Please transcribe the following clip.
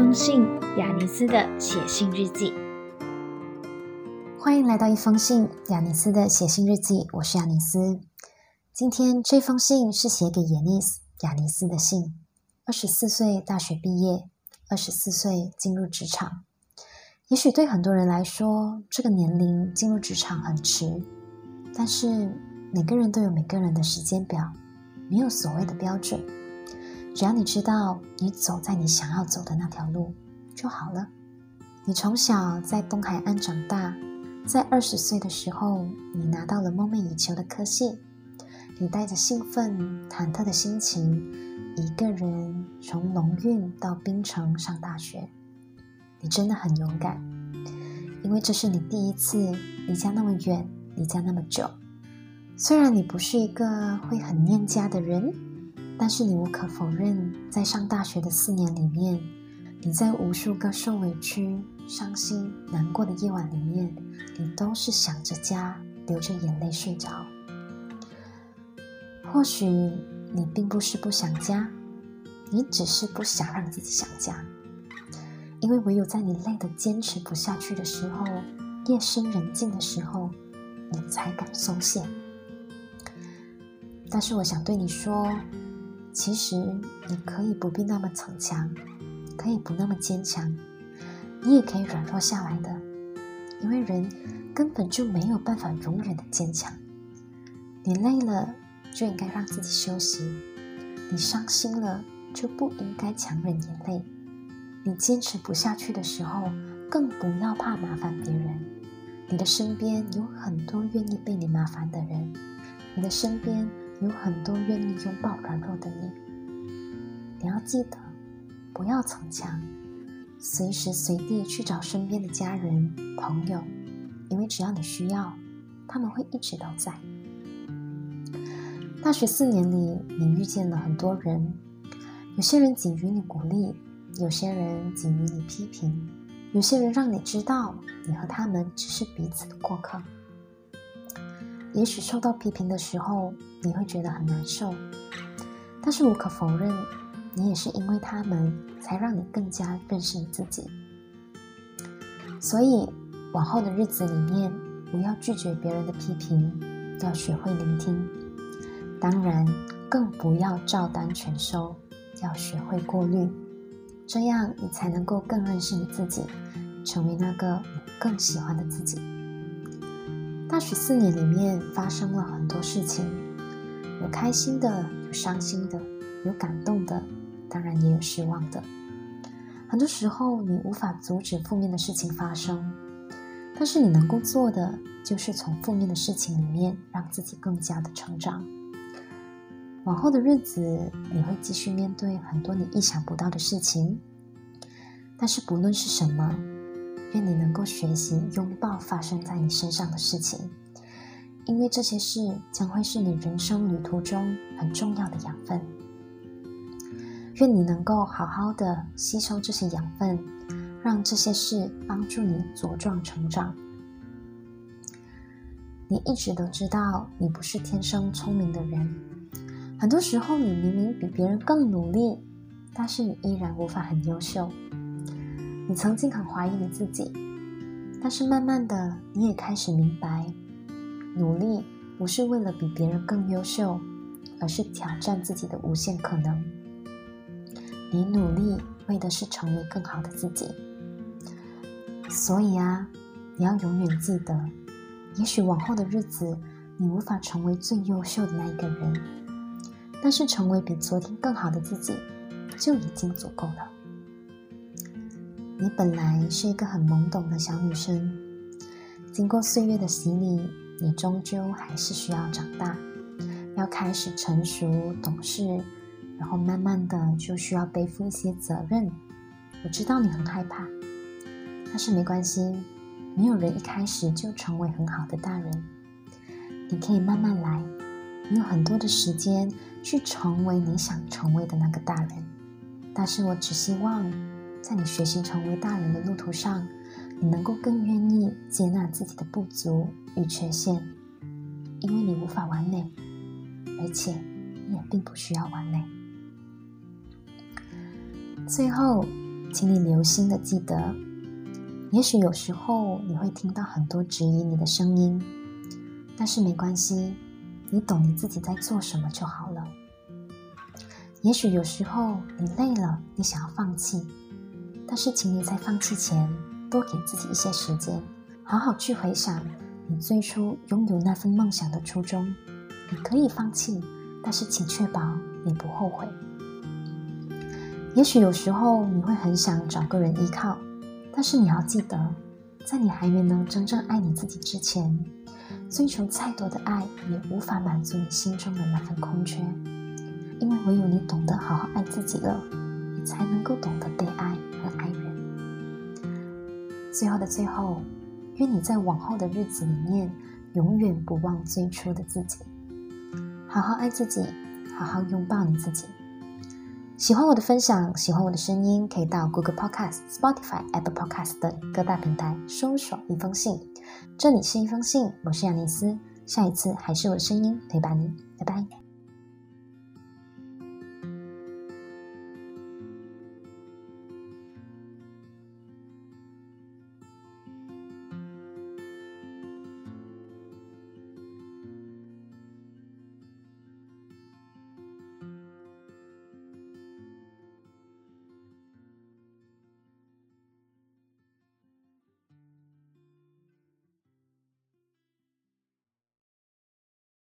一封信，雅尼斯的写信日记。欢迎来到一封信，雅尼斯的写信日记。我是雅尼斯。今天这封信是写给雅尼斯雅尼斯的信。二十四岁大学毕业，二十四岁进入职场。也许对很多人来说，这个年龄进入职场很迟。但是每个人都有每个人的时间表，没有所谓的标准。只要你知道你走在你想要走的那条路就好了。你从小在东海岸长大，在二十岁的时候，你拿到了梦寐以求的科系，你带着兴奋、忐忑的心情，一个人从龙运到槟城上大学。你真的很勇敢，因为这是你第一次离家那么远，离家那么久。虽然你不是一个会很念家的人。但是你无可否认，在上大学的四年里面，你在无数个受委屈、伤心、难过的夜晚里面，你都是想着家，流着眼泪睡着。或许你并不是不想家，你只是不想让自己想家，因为唯有在你累得坚持不下去的时候，夜深人静的时候，你才敢松懈。但是我想对你说。其实你可以不必那么逞强，可以不那么坚强，你也可以软弱下来的。因为人根本就没有办法永远的坚强。你累了就应该让自己休息，你伤心了就不应该强忍眼泪。你坚持不下去的时候，更不要怕麻烦别人。你的身边有很多愿意被你麻烦的人，你的身边。有很多愿意拥抱软弱的你，你要记得，不要逞强，随时随地去找身边的家人朋友，因为只要你需要，他们会一直都在。大学四年里，你遇见了很多人，有些人给予你鼓励，有些人给予你批评，有些人让你知道，你和他们只是彼此的过客。也许受到批评的时候，你会觉得很难受，但是无可否认，你也是因为他们才让你更加认识你自己。所以，往后的日子里面，不要拒绝别人的批评，要学会聆听。当然，更不要照单全收，要学会过滤，这样你才能够更认识你自己，成为那个你更喜欢的自己。大学四年里面发生了很多事情，有开心的，有伤心的，有感动的，当然也有失望的。很多时候你无法阻止负面的事情发生，但是你能够做的就是从负面的事情里面让自己更加的成长。往后的日子你会继续面对很多你意想不到的事情，但是不论是什么。愿你能够学习拥抱发生在你身上的事情，因为这些事将会是你人生旅途中很重要的养分。愿你能够好好的吸收这些养分，让这些事帮助你茁壮成长。你一直都知道你不是天生聪明的人，很多时候你明明比别人更努力，但是你依然无法很优秀。你曾经很怀疑你自己，但是慢慢的，你也开始明白，努力不是为了比别人更优秀，而是挑战自己的无限可能。你努力为的是成为更好的自己。所以啊，你要永远记得，也许往后的日子，你无法成为最优秀的那一个人，但是成为比昨天更好的自己，就已经足够了。你本来是一个很懵懂的小女生，经过岁月的洗礼，你终究还是需要长大，要开始成熟懂事，然后慢慢的就需要背负一些责任。我知道你很害怕，但是没关系，没有人一开始就成为很好的大人，你可以慢慢来，你有很多的时间去成为你想成为的那个大人。但是我只希望。在你学习成为大人的路途上，你能够更愿意接纳自己的不足与缺陷，因为你无法完美，而且你也并不需要完美。最后，请你留心的记得，也许有时候你会听到很多质疑你的声音，但是没关系，你懂你自己在做什么就好了。也许有时候你累了，你想要放弃，但是请你在放弃前多给自己一些时间，好好去回想你最初拥有那份梦想的初衷。你可以放弃，但是请确保你不后悔。也许有时候你会很想找个人依靠，但是你要记得，在你还没能真正爱你自己之前，追求再多的爱也无法满足你心中的那份空缺。因为唯有你懂得好好爱自己了，你才能够懂得被爱。最后的最后，愿你在往后的日子里面，永远不忘最初的自己，好好爱自己，好好拥抱你自己。喜欢我的分享，喜欢我的声音，可以到 Google Podcast、Spotify、Apple Podcast 等各大平台搜索一封信。这里是一封信，我是亚尼斯，下一次还是我的声音陪伴你，拜拜。